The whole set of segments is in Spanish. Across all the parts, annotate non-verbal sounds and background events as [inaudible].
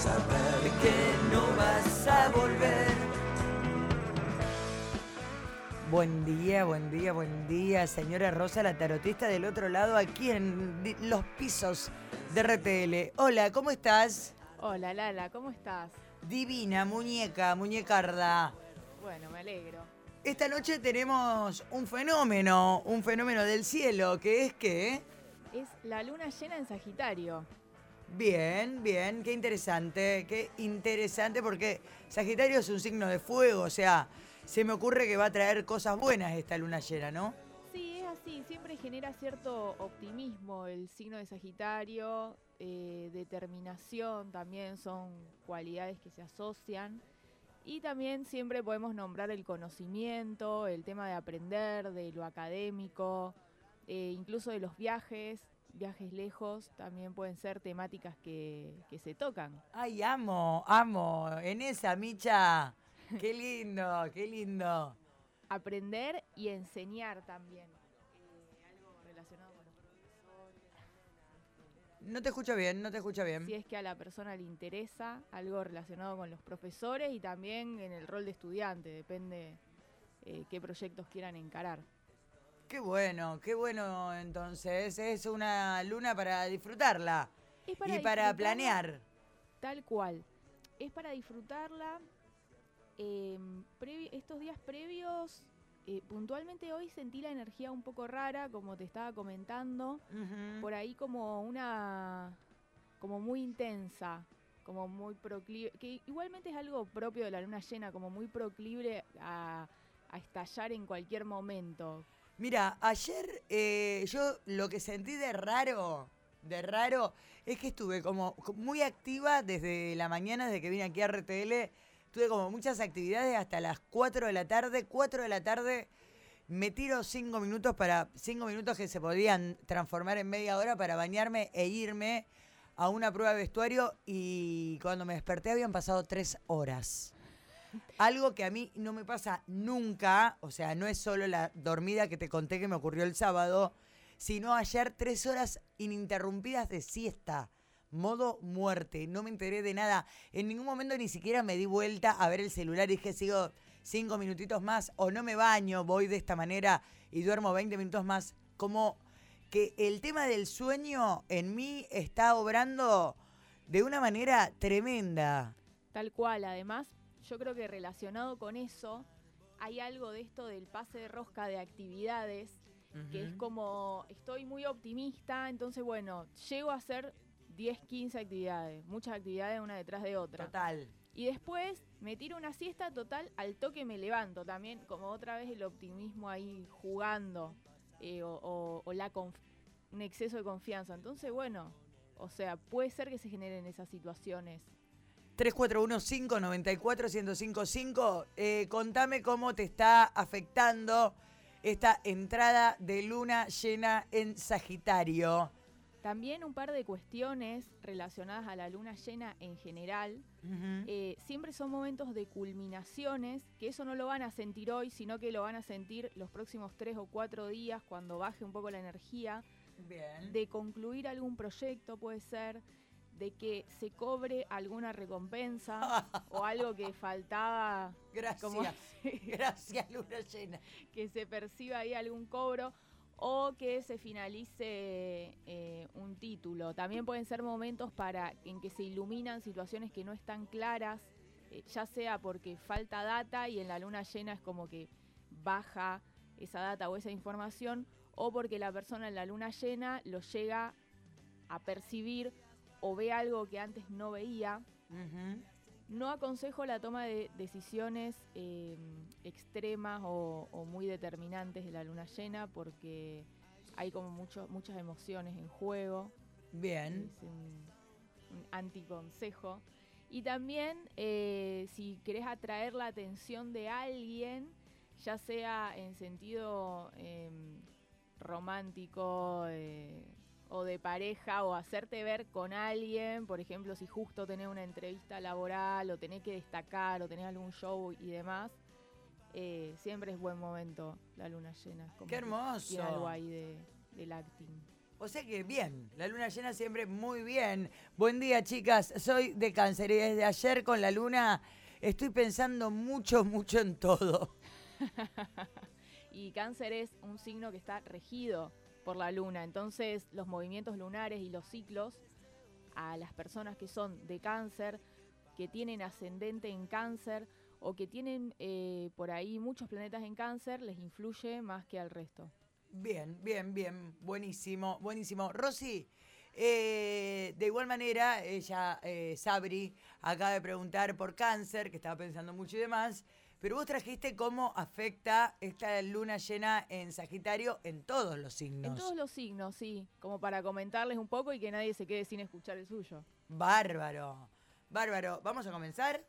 saber que no vas a volver. Buen día, buen día, buen día, señora Rosa, la tarotista del otro lado, aquí en los pisos de RTL. Hola, ¿cómo estás? Hola Lala, ¿cómo estás? Divina, muñeca, muñecarda. Bueno, me alegro. Esta noche tenemos un fenómeno, un fenómeno del cielo, que es que... Es la luna llena en Sagitario. Bien, bien, qué interesante, qué interesante porque Sagitario es un signo de fuego, o sea, se me ocurre que va a traer cosas buenas esta luna llena, ¿no? Sí, es así, siempre genera cierto optimismo el signo de Sagitario, eh, determinación también son cualidades que se asocian. Y también siempre podemos nombrar el conocimiento, el tema de aprender, de lo académico, eh, incluso de los viajes, viajes lejos, también pueden ser temáticas que, que se tocan. Ay, amo, amo, en esa, Micha. Qué lindo, qué lindo. aprender y enseñar también. eh, algo relacionado con los profesores. No te escucho bien, no te escucho bien. Si es que a la persona le interesa algo relacionado con los profesores y también en el rol de estudiante, depende eh, qué proyectos quieran encarar. Qué bueno, qué bueno entonces. Es una luna para disfrutarla Es y para planear. Tal cual. Es para disfrutarla. eh, previ- estos días previos, eh, puntualmente hoy sentí la energía un poco rara, como te estaba comentando. Por ahí como una como muy intensa como muy proclive que igualmente es algo propio de la luna llena como muy proclive a, a estallar en cualquier momento Mira, ayer eh, yo lo que sentí de raro, de raro, es que estuve como muy activa desde la mañana, desde que vine aquí a RTL. Tuve como muchas actividades hasta las 4 de la tarde. 4 de la tarde me tiro 5 minutos para. 5 minutos que se podían transformar en media hora para bañarme e irme a una prueba de vestuario. Y cuando me desperté habían pasado 3 horas. Algo que a mí no me pasa nunca, o sea, no es solo la dormida que te conté que me ocurrió el sábado, sino ayer tres horas ininterrumpidas de siesta. Modo muerte, no me enteré de nada. En ningún momento ni siquiera me di vuelta a ver el celular y dije, sigo cinco minutitos más o no me baño, voy de esta manera y duermo 20 minutos más. Como que el tema del sueño en mí está obrando de una manera tremenda. tal cual además yo creo que relacionado con eso hay algo de esto del pase de rosca de actividades que es como estoy muy optimista entonces bueno llego a hacer 10 15 actividades muchas actividades una detrás de otra Total. Y después me tiro una siesta total, al toque me levanto también, como otra vez el optimismo ahí jugando, eh, o, o- o la un exceso de confianza. Entonces, bueno, o sea, puede ser que se generen esas situaciones. 341-594-1055. Eh, contame cómo te está afectando esta entrada de luna llena en Sagitario. También un par de cuestiones relacionadas a la luna llena en general. Eh, siempre son momentos de culminaciones, que eso no lo van a sentir hoy, sino que lo van a sentir los próximos tres o cuatro días cuando baje un poco la energía. Bien. de concluir algún proyecto, puede ser, de que se cobre alguna recompensa [laughs] o algo que faltaba, Gracias. como [laughs] Gracias, luna llena. que se perciba ahí algún cobro o que se finalice eh, un título. También pueden ser momentos para en que se iluminan situaciones que no están claras, eh, ya sea porque falta data y en la luna llena es como que baja esa data o esa información, o porque la persona en la luna llena lo llega a percibir o ve algo que antes no veía. No aconsejo la toma de decisiones eh, extremas o, o muy determinantes de la luna llena porque hay como mucho, muchas emociones en juego. Bien. Es un, un anticonsejo. Y también eh, si querés atraer la atención de alguien, ya sea en sentido eh, romántico eh, o de pareja o hacerte ver con alguien, por ejemplo, si justo tenés una entrevista laboral o tenés que destacar o tenés algún show y demás, eh, siempre es buen momento la luna llena. como Qué hermoso. Tiene algo ahí de, del acting. O sea que bien, la luna llena siempre muy bien. Buen día, chicas. Soy de cáncer y desde ayer con la luna estoy pensando mucho, mucho en todo. [laughs] y cáncer es un signo que está regido por la luna, entonces los movimientos lunares y los ciclos a las personas que son de cáncer, que tienen ascendente en cáncer o que tienen eh, por ahí muchos planetas en cáncer, les influye más que al resto. Bien, bien, bien, buenísimo, buenísimo. Rosy, eh, de igual manera, ella, eh, Sabri, acaba de preguntar por cáncer, que estaba pensando mucho y demás, pero vos trajiste cómo afecta esta luna llena en Sagitario en todos los signos. En todos los signos, sí, como para comentarles un poco y que nadie se quede sin escuchar el suyo. Bárbaro, bárbaro. ¿Vamos a comenzar?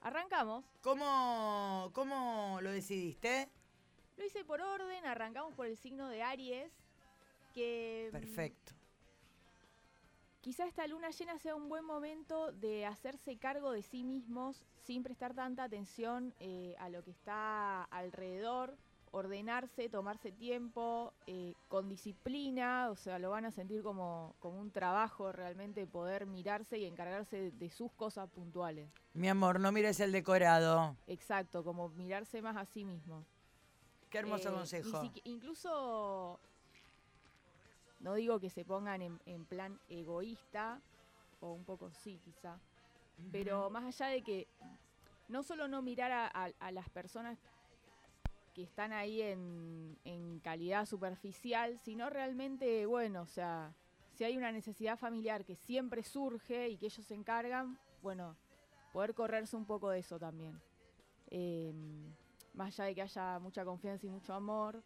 Arrancamos. ¿Cómo, cómo lo decidiste? Lo hice por orden, arrancamos por el signo de Aries, que... Mm, Perfecto. Quizá esta luna llena sea un buen momento de hacerse cargo de sí mismos sin prestar tanta atención eh, a lo que está alrededor, ordenarse, tomarse tiempo, eh, con disciplina, o sea, lo van a sentir como, como un trabajo realmente poder mirarse y encargarse de, de sus cosas puntuales. Mi amor, no mires el decorado. Exacto, como mirarse más a sí mismo. Qué hermoso Eh, consejo. incluso, no digo que se pongan en, en plan egoísta, o un poco sí quizá, pero más allá de que no solo no mirar a, a- a las personas que están ahí en, en calidad superficial, sino realmente, bueno, o sea, si hay una necesidad familiar que siempre surge y que ellos se encargan, bueno, poder correrse un poco de eso también. Eh, más allá de que haya mucha confianza y mucho amor,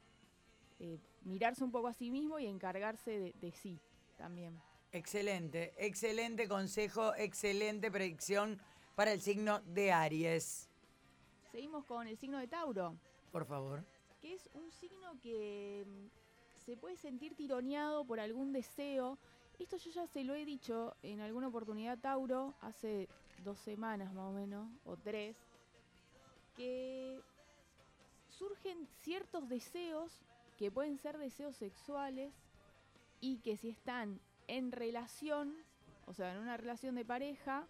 eh, mirarse un poco a sí mismo y encargarse de, de sí también. Excelente, excelente consejo, excelente predicción para el signo de Aries. Seguimos con el signo de Tauro, Por favor. que es un signo que mm, se puede sentir tironeado por algún deseo. Esto yo ya se lo he dicho en alguna oportunidad, Tauro, hace dos semanas más o menos, o tres, que surgen ciertos deseos que pueden ser deseos sexuales y que si están en relación, o sea, en una relación de pareja,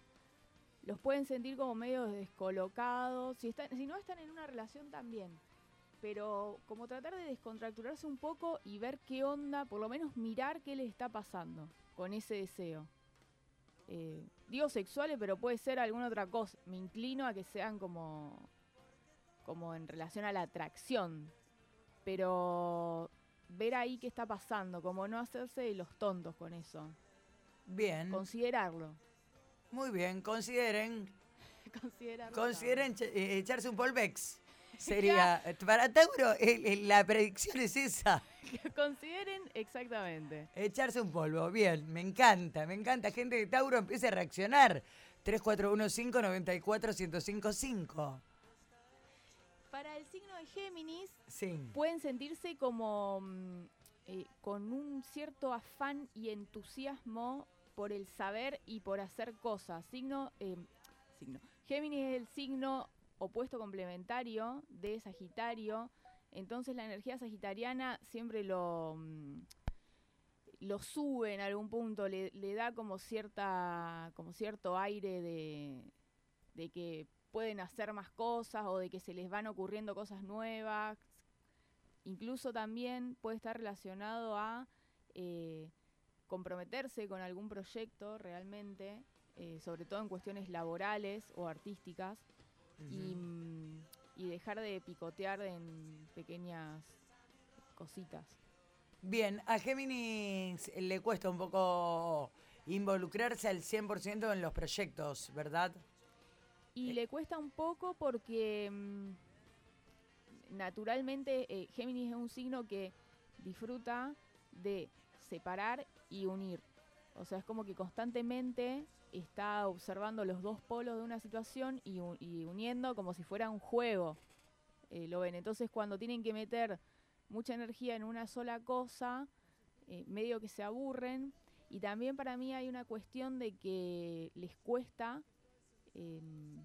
los pueden sentir como medio descolocados. Si, están, si no están en una relación también. Pero como tratar de descontracturarse un poco y ver qué onda, por lo menos mirar qué les está pasando con ese deseo. Eh, digo sexuales, pero puede ser alguna otra cosa. Me inclino a que sean como, como en relación a la atracción. Pero ver ahí qué está pasando, como no hacerse de los tontos con eso. Bien, Considerarlo. muy bien. Consideren, [laughs] Considerarlo. consideren eh, echarse un polvex. [laughs] Sería, para Tauro, la predicción es esa. [laughs] Consideren exactamente. Echarse un polvo, bien, me encanta, me encanta. Gente de Tauro empiece a reaccionar. 3415-94-1055. Para el signo de Géminis, Sí. pueden sentirse como mm, eh, con un cierto afán y entusiasmo por el saber y por hacer cosas. Signo, eh, signo. Géminis es el signo opuesto complementario de Sagitario. Entonces la energía sagitariana siempre lo, mm, lo sube en algún punto, le, le da como cierta, como cierto aire de, de que pueden hacer más cosas o de que se les van ocurriendo cosas nuevas. Incluso también puede estar relacionado a eh, comprometerse con algún proyecto realmente, eh, sobre todo en cuestiones laborales o artísticas, y, mm, y dejar de picotear en pequeñas cositas. Bien, a Géminis le cuesta un poco involucrarse al 100% en los proyectos, ¿verdad? Y Eh. le cuesta un poco porque mm, naturalmente eh, Géminis es un signo que disfruta de separar y unir. O sea, es como que constantemente está observando los dos polos de una situación y, uniendo como si fuera un juego. Eh, lo ven. Entonces, cuando tienen que meter mucha energía en una sola cosa, eh, medio que se aburren. Y también para mí hay una cuestión de que les cuesta em,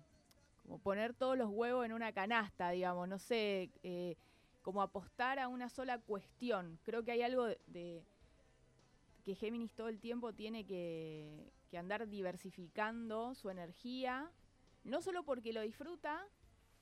como poner todos los huevos en una canasta, digamos, no sé, eh, como apostar a una sola cuestión. Creo que hay algo de, que Géminis todo el tiempo tiene que, andar diversificando su energía, no solo porque lo disfruta,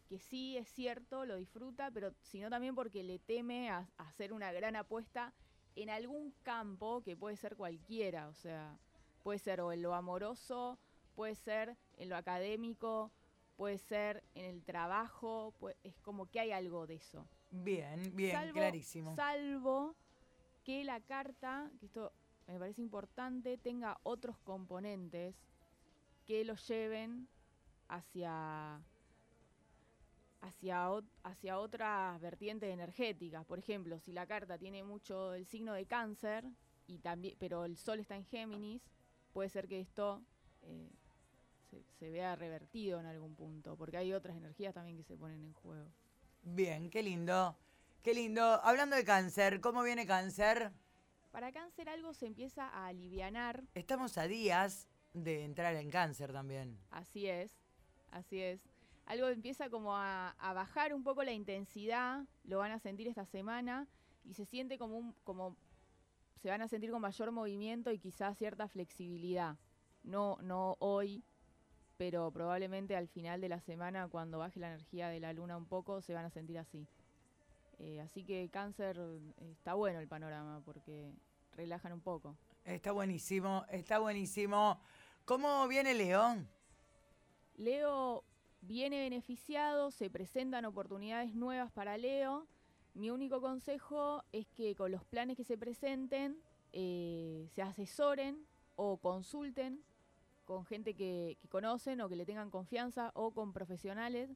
que sí es cierto, lo disfruta, pero sino también porque le teme a, a hacer una gran apuesta en algún campo que puede ser cualquiera, o sea, puede ser o en lo amoroso, puede ser en lo académico, puede ser en el trabajo, es como que hay algo de eso. Bien, bien, salvo, clarísimo. Salvo que la carta, que esto me parece importante, tenga otros componentes que lo lleven hacia hacia, hacia otras vertientes energéticas. Por ejemplo, si la carta tiene mucho el signo de cáncer, y también, pero el sol está en Géminis, puede ser que esto eh, se, se vea revertido en algún punto, porque hay otras energías también que se ponen en juego. Bien, qué lindo. Qué lindo. Hablando de cáncer, ¿cómo viene cáncer? Para cáncer algo se empieza a alivianar, Estamos a días de entrar en cáncer también. así es, así es. Algo empieza como a, a bajar un poco la intensidad, lo van a sentir esta semana y se siente como un, como se van a sentir con mayor movimiento y quizás cierta flexibilidad. No, no hoy, pero probablemente al final de la semana, cuando baje la energía de la luna un poco, se van a sentir así. Eh, así que cáncer está bueno el panorama porque relajan un poco. Está buenísimo, está buenísimo. ¿Cómo viene León? Leo viene beneficiado, se presentan oportunidades nuevas para Leo. Mi único consejo es que con los planes que se presenten eh, se asesoren o consulten con gente que, que conocen o que le tengan confianza o con profesionales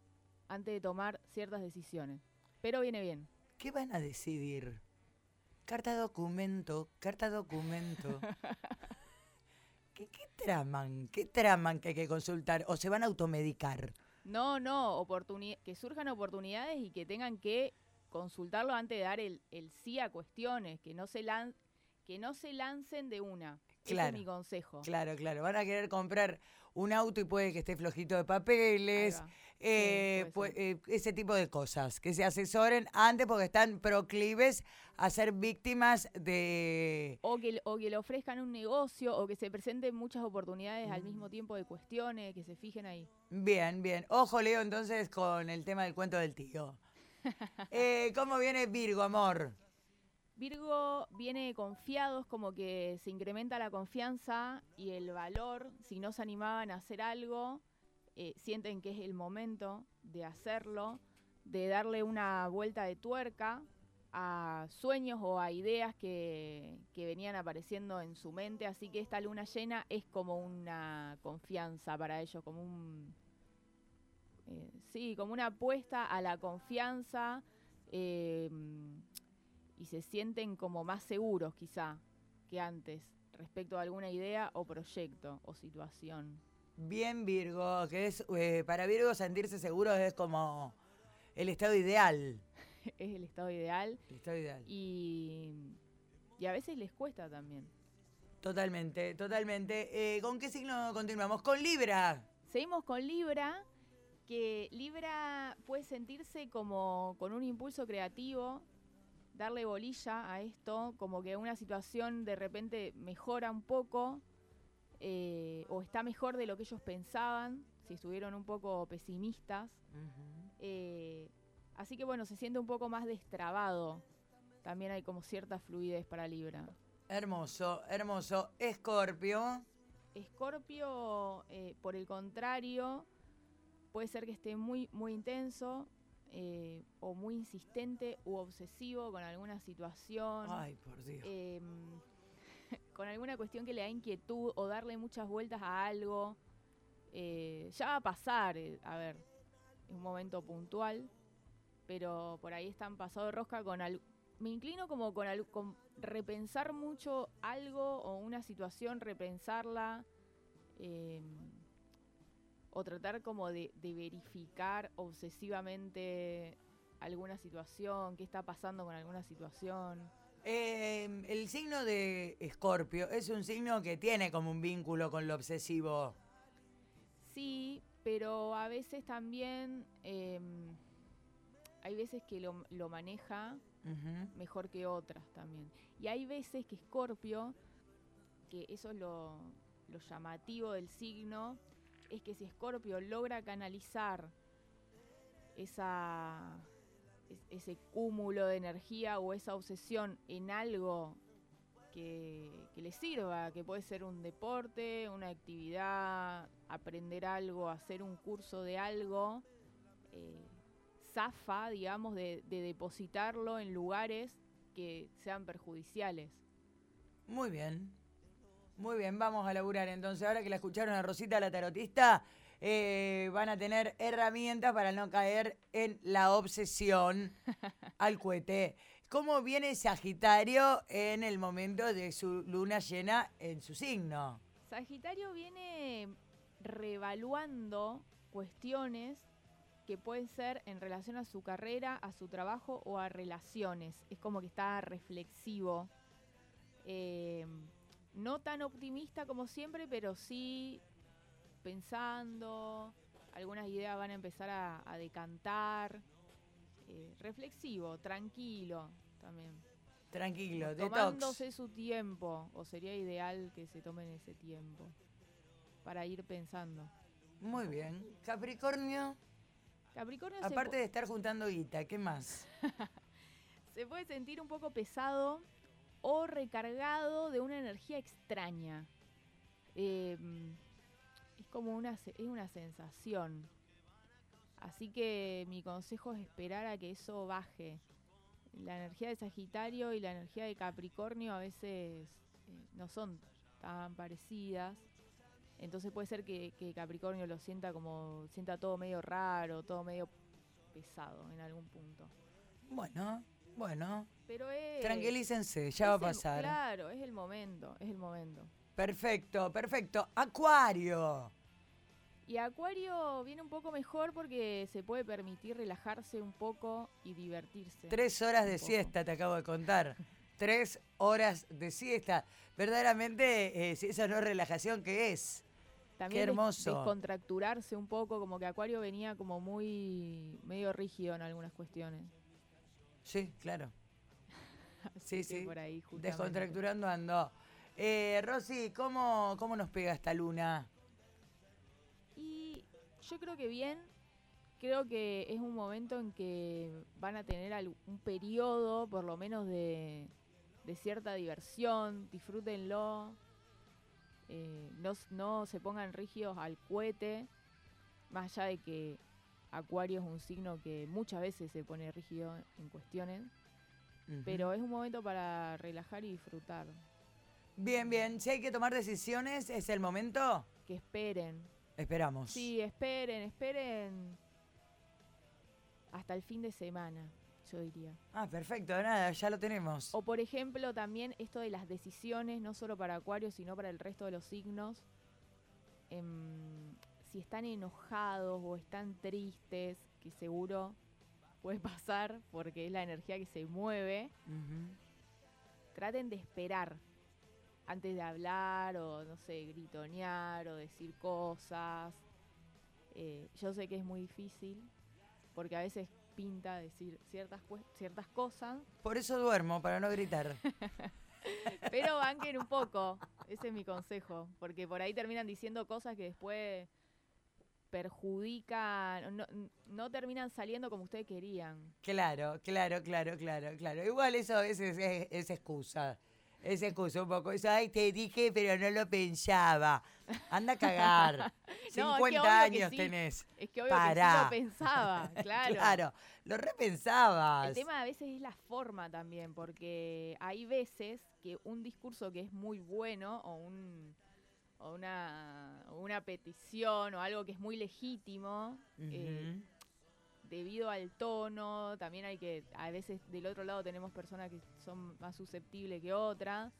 antes de tomar ciertas decisiones. Pero viene bien. ¿Qué van a decidir? Carta documento, carta documento. [laughs] ¿Qué, qué traman? ¿Qué traman que hay que consultar? ¿O se van a automedicar? No, no, que surjan oportunidades y que tengan que consultarlo antes de dar el, el sí a cuestiones, que no se lan- que no se lancen de una. Ese Claro, es mi consejo. Claro, claro. Van a querer comprar un auto y puede que esté flojito de papeles. Eh, puede pu- eh, ese tipo de cosas. Que se asesoren antes porque están proclives a ser víctimas de... O que, o que le ofrezcan un negocio o que se presenten muchas oportunidades al mismo tiempo de cuestiones, que se fijen ahí. Bien, bien. Ojo, Leo, entonces con el tema del cuento del tío. [laughs] Eh, ¿Cómo viene Virgo, amor? Virgo viene confiado, es como que se incrementa la confianza y el valor. Si no se animaban a hacer algo, eh, sienten que es el momento de hacerlo, de darle una vuelta de tuerca a sueños o a ideas que, que venían apareciendo en su mente. Así que esta luna llena es como una confianza para ellos, como un... eh, sí, como una apuesta a la confianza. eh, y se sienten como más seguros quizá que antes respecto a alguna idea o proyecto o situación. Bien, Virgo, que es eh, para Virgo sentirse seguro es como el estado ideal. [laughs] es el estado ideal El estado ideal. y, y a veces les cuesta también. Totalmente, totalmente. Eh, ¿Con qué signo continuamos? Con Libra. Seguimos con Libra, que Libra puede sentirse como con un impulso creativo, darle bolilla a esto, como que una situación de repente mejora un poco eh, o está mejor de lo que ellos pensaban, si estuvieron un poco pesimistas. Eh, así que bueno, se siente un poco más destrabado. También hay como cierta fluidez para Libra. Hermoso, hermoso. Escorpio. Escorpio, eh, por el contrario, puede ser que esté muy, muy intenso eh, o muy insistente u obsesivo con alguna situación, Ay, por Dios. em, [laughs] con alguna cuestión que le da inquietud o darle muchas vueltas a algo. Eh, ya va a pasar, eh, a ver, es un momento puntual, pero por ahí están pasado de rosca con algo. Me inclino como con, al- con repensar mucho algo o una situación, repensarla. em, o tratar como de, verificar obsesivamente alguna situación, qué está pasando con alguna situación. Em, el signo de Escorpio es un signo que tiene como un vínculo con lo obsesivo. Sí, pero a veces también em, hay veces que lo, lo maneja mejor que otras también. Y hay veces que Escorpio, que eso es lo, lo llamativo del signo, es que si Escorpio logra canalizar esa, ese cúmulo de energía o esa obsesión en algo que, le sirva, que puede ser un deporte, una actividad, aprender algo, hacer un curso de algo, eh, zafa, digamos, de depositarlo en lugares que sean perjudiciales. Muy bien, muy bien, vamos a laburar. Entonces, ahora que la escucharon a Rosita, la tarotista, eh, van a tener herramientas para no caer en la obsesión [laughs] al cohete. ¿Cómo viene Sagitario en el momento de su luna llena en su signo? Sagitario viene revaluando cuestiones que pueden ser en relación a su carrera, a su trabajo o a relaciones. Es como que está reflexivo. Eh, no tan optimista como siempre, pero sí pensando, algunas ideas van a empezar a, decantar, eh, reflexivo, tranquilo también. Tranquilo, tomándose su tiempo, o sería ideal que se tomen ese tiempo para ir pensando. Muy bien. Capricornio. Capricornio Aparte de estar juntando guita, ¿qué más? [laughs] se puede sentir un poco pesado o recargado de una energía extraña. Em, es como una, es una sensación. Así que mi consejo es esperar a que eso baje. La energía de Sagitario y la energía de Capricornio a veces eh, no son tan parecidas. Entonces puede ser que, que, Capricornio lo sienta como, sienta todo medio raro, todo medio pesado en algún punto. Bueno, bueno. Pero Tranquilícense, ya va a pasar. Claro, es el momento, es el momento. Perfecto, perfecto. Acuario. Y Acuario viene un poco mejor porque se puede permitir relajarse un poco y divertirse. Tres horas de siesta, te acabo de contar. [laughs] Tres horas de siesta. Verdaderamente, eh, si esa no es relajación, ¿qué es? También Qué hermoso. descontracturarse un poco, como que Acuario venía como muy medio rígido en algunas cuestiones. Sí, claro. [laughs] sí, sí. Por ahí Descontracturando ando. Eh, Rosy, ¿cómo, ¿cómo nos pega esta luna? Y yo creo que bien. Creo que es un momento en que van a tener un periodo, por lo menos, de, cierta diversión. Disfrútenlo. Eh, no, no se pongan rígidos al cohete. Más allá de que Acuario es un signo que muchas veces se pone rígido en cuestiones, pero es un momento para relajar y disfrutar. Bien, bien, si hay que tomar decisiones, ¿es el momento? Que esperen. Esperamos. Sí, esperen, esperen hasta el fin de semana, yo diría. Ah, perfecto, nada, ya lo tenemos. O por ejemplo, también esto de las decisiones, no solo para Acuario, sino para el resto de los signos. Em, si están enojados o están tristes, que seguro puede pasar porque es la energía que se mueve, traten de esperar antes de hablar o, no sé, gritonear o decir cosas. Eh, yo sé que es muy difícil porque a veces pinta decir ciertas, ciertas cosas. Por eso duermo, para no gritar. [laughs] Pero banquen un poco, ese es mi consejo, porque por ahí terminan diciendo cosas que después perjudica, no, terminan saliendo como ustedes querían. Claro, claro, claro, claro, claro. Igual eso es, es, es excusa. Es excusa un poco. Eso, ay, te dije, pero no lo pensaba. Anda a cagar. [laughs] no, 50 años tenés. Es que obvio lo pensaba, [laughs] claro. claro, lo repensabas. El tema a veces es la forma también, porque hay veces que un discurso que es muy bueno o un o una, una petición o algo que es muy legítimo, eh, debido al tono, también hay que, a veces del otro lado tenemos personas que son más susceptibles que otras,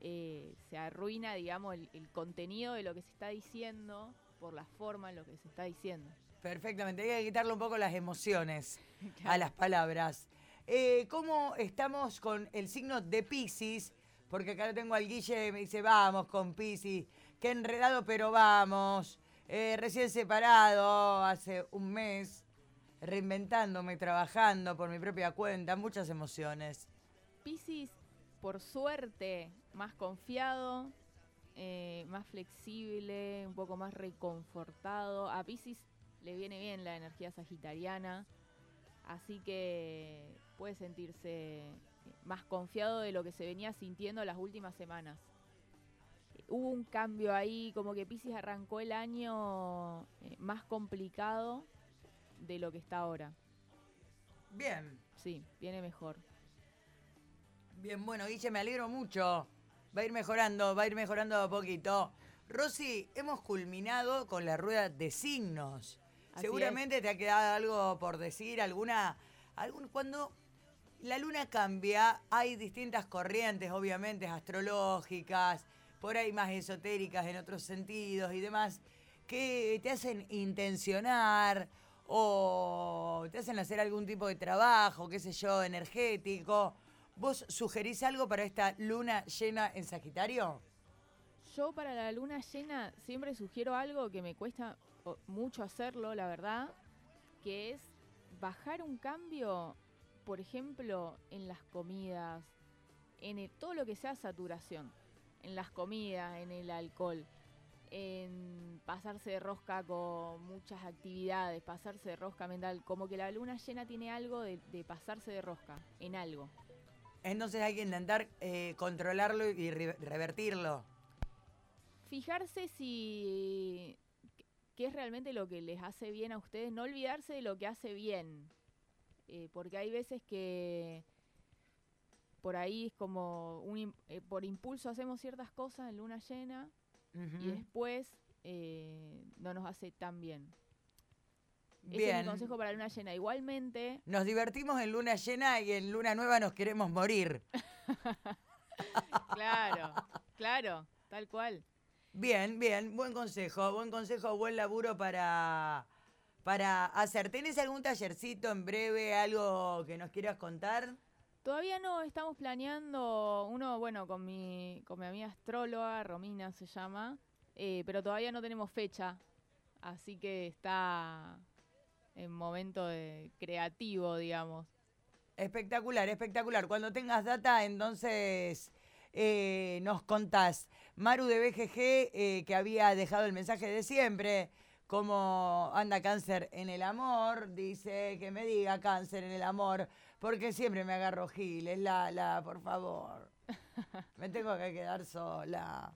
eh, se arruina, digamos, el, contenido de lo que se está diciendo por la forma en lo que se está diciendo. Perfectamente, hay que quitarle un poco las emociones [laughs] a las palabras. Eh, ¿Cómo estamos con el signo de Pisces? Porque acá lo tengo al Guille, me dice, vamos con Pisces. Qué enredado, pero vamos. Eh, recién separado, hace un mes, reinventándome, trabajando por mi propia cuenta, muchas emociones. Piscis, por suerte, más confiado, eh, más flexible, un poco más reconfortado. A Piscis le viene bien la energía sagitariana, así que puede sentirse más confiado de lo que se venía sintiendo las últimas semanas. Hubo un cambio ahí, como que Pisces arrancó el año eh, más complicado de lo que está ahora. Bien. Sí, viene mejor. Bien, bueno, Guille, me alegro mucho. Va a ir mejorando, va a ir mejorando a poquito. Rosy, hemos culminado con la rueda de signos. Así Seguramente te ha quedado algo por decir, alguna, algún, cuando la luna cambia, hay distintas corrientes, obviamente, astrológicas, por ahí más esotéricas en otros sentidos y demás, que te hacen intencionar o te hacen hacer algún tipo de trabajo, qué sé yo, energético. ¿Vos sugerís algo para esta luna llena en Sagitario? Yo para la luna llena siempre sugiero algo que me cuesta mucho hacerlo, la verdad, que es bajar un cambio, por ejemplo, en las comidas, en todo lo que sea saturación, en las comidas, en el alcohol, en pasarse de rosca con muchas actividades, pasarse de rosca mental, como que la luna llena tiene algo de, de pasarse de rosca, en algo. Entonces hay que intentar eh, controlarlo y re- revertirlo. fijarse si qué es realmente lo que les hace bien a ustedes, no olvidarse de lo que hace bien, Eh, porque hay veces que por ahí es como un eh, por impulso hacemos ciertas cosas en luna llena y después eh, no nos hace tan bien. Ese es Bien. mi consejo para luna llena. Igualmente, Nos divertimos en luna llena y en luna nueva nos queremos morir. [laughs] claro, claro, tal cual. Bien, bien, buen consejo, buen consejo, buen laburo para, para hacer. ¿Tenés algún tallercito en breve, algo que nos quieras contar? Todavía no estamos planeando uno, bueno, con mi, con mi amiga astróloga, Romina se llama, eh, pero todavía no tenemos fecha, así que está en momento de creativo, digamos. Espectacular, espectacular. Cuando tengas data, entonces eh, nos contás. Maru de BGG, eh, que había dejado el mensaje de siempre, cómo anda cáncer en el amor, dice que me diga cáncer en el amor, porque siempre me agarro giles, Lala, por favor. [laughs] Me tengo que quedar sola.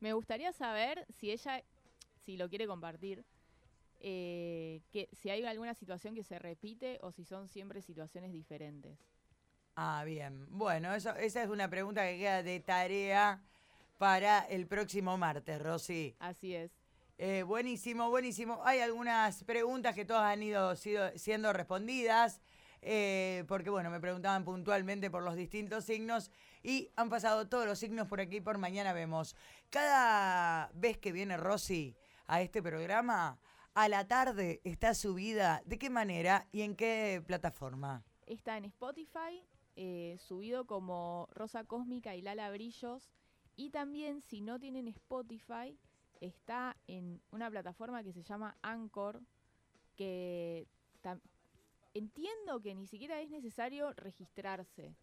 Me gustaría saber si ella, si lo quiere compartir, eh, que si hay alguna situación que se repite o si son siempre situaciones diferentes. Ah, bien. Bueno, eso, esa es una pregunta que queda de tarea para el próximo martes, Rosy. Así es. Eh, buenísimo, buenísimo. Hay algunas preguntas que todas han ido sido- siendo respondidas, eh, porque bueno, me preguntaban puntualmente por los distintos signos y han pasado todos los signos por aquí, por mañana vemos. Cada vez que viene Rosy a este programa, a la tarde está subida. ¿De qué manera y en qué plataforma? Está en Spotify, eh, subido como Rosa Cósmica y Lala Brillos. Y también, si no tienen Spotify, está en una plataforma que se llama Anchor, que entiendo que ni siquiera es necesario registrarse.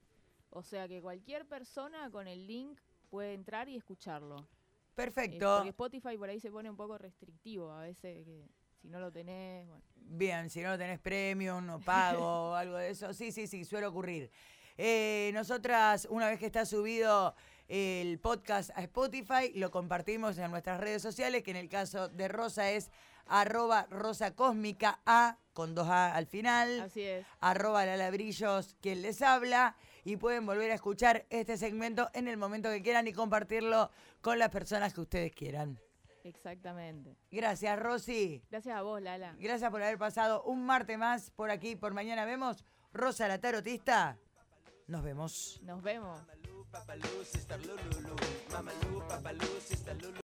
O sea que cualquier persona con el link puede entrar y escucharlo. Eh, Perfecto. porque Spotify por ahí se pone un poco restrictivo a veces, que si no lo tenés, bueno. Bien, si no tenés premium o pago o [laughs] algo de eso. Sí, sí, sí, suele ocurrir. Eh, nosotras, una vez que está subido el podcast a Spotify, lo compartimos en nuestras redes sociales, que en el caso de Rosa es arroba rosa cósmica A con dos A al final. Así es. arroba lalabrillos quien les habla y pueden volver a escuchar este segmento en el momento que quieran y compartirlo con las personas que ustedes quieran. Exactamente. Gracias, Rosy. Gracias a vos, Lala. Gracias por haber pasado un martes más por aquí, por mañana vemos. Rosa la tarotista. Nos vemos. Nos vemos.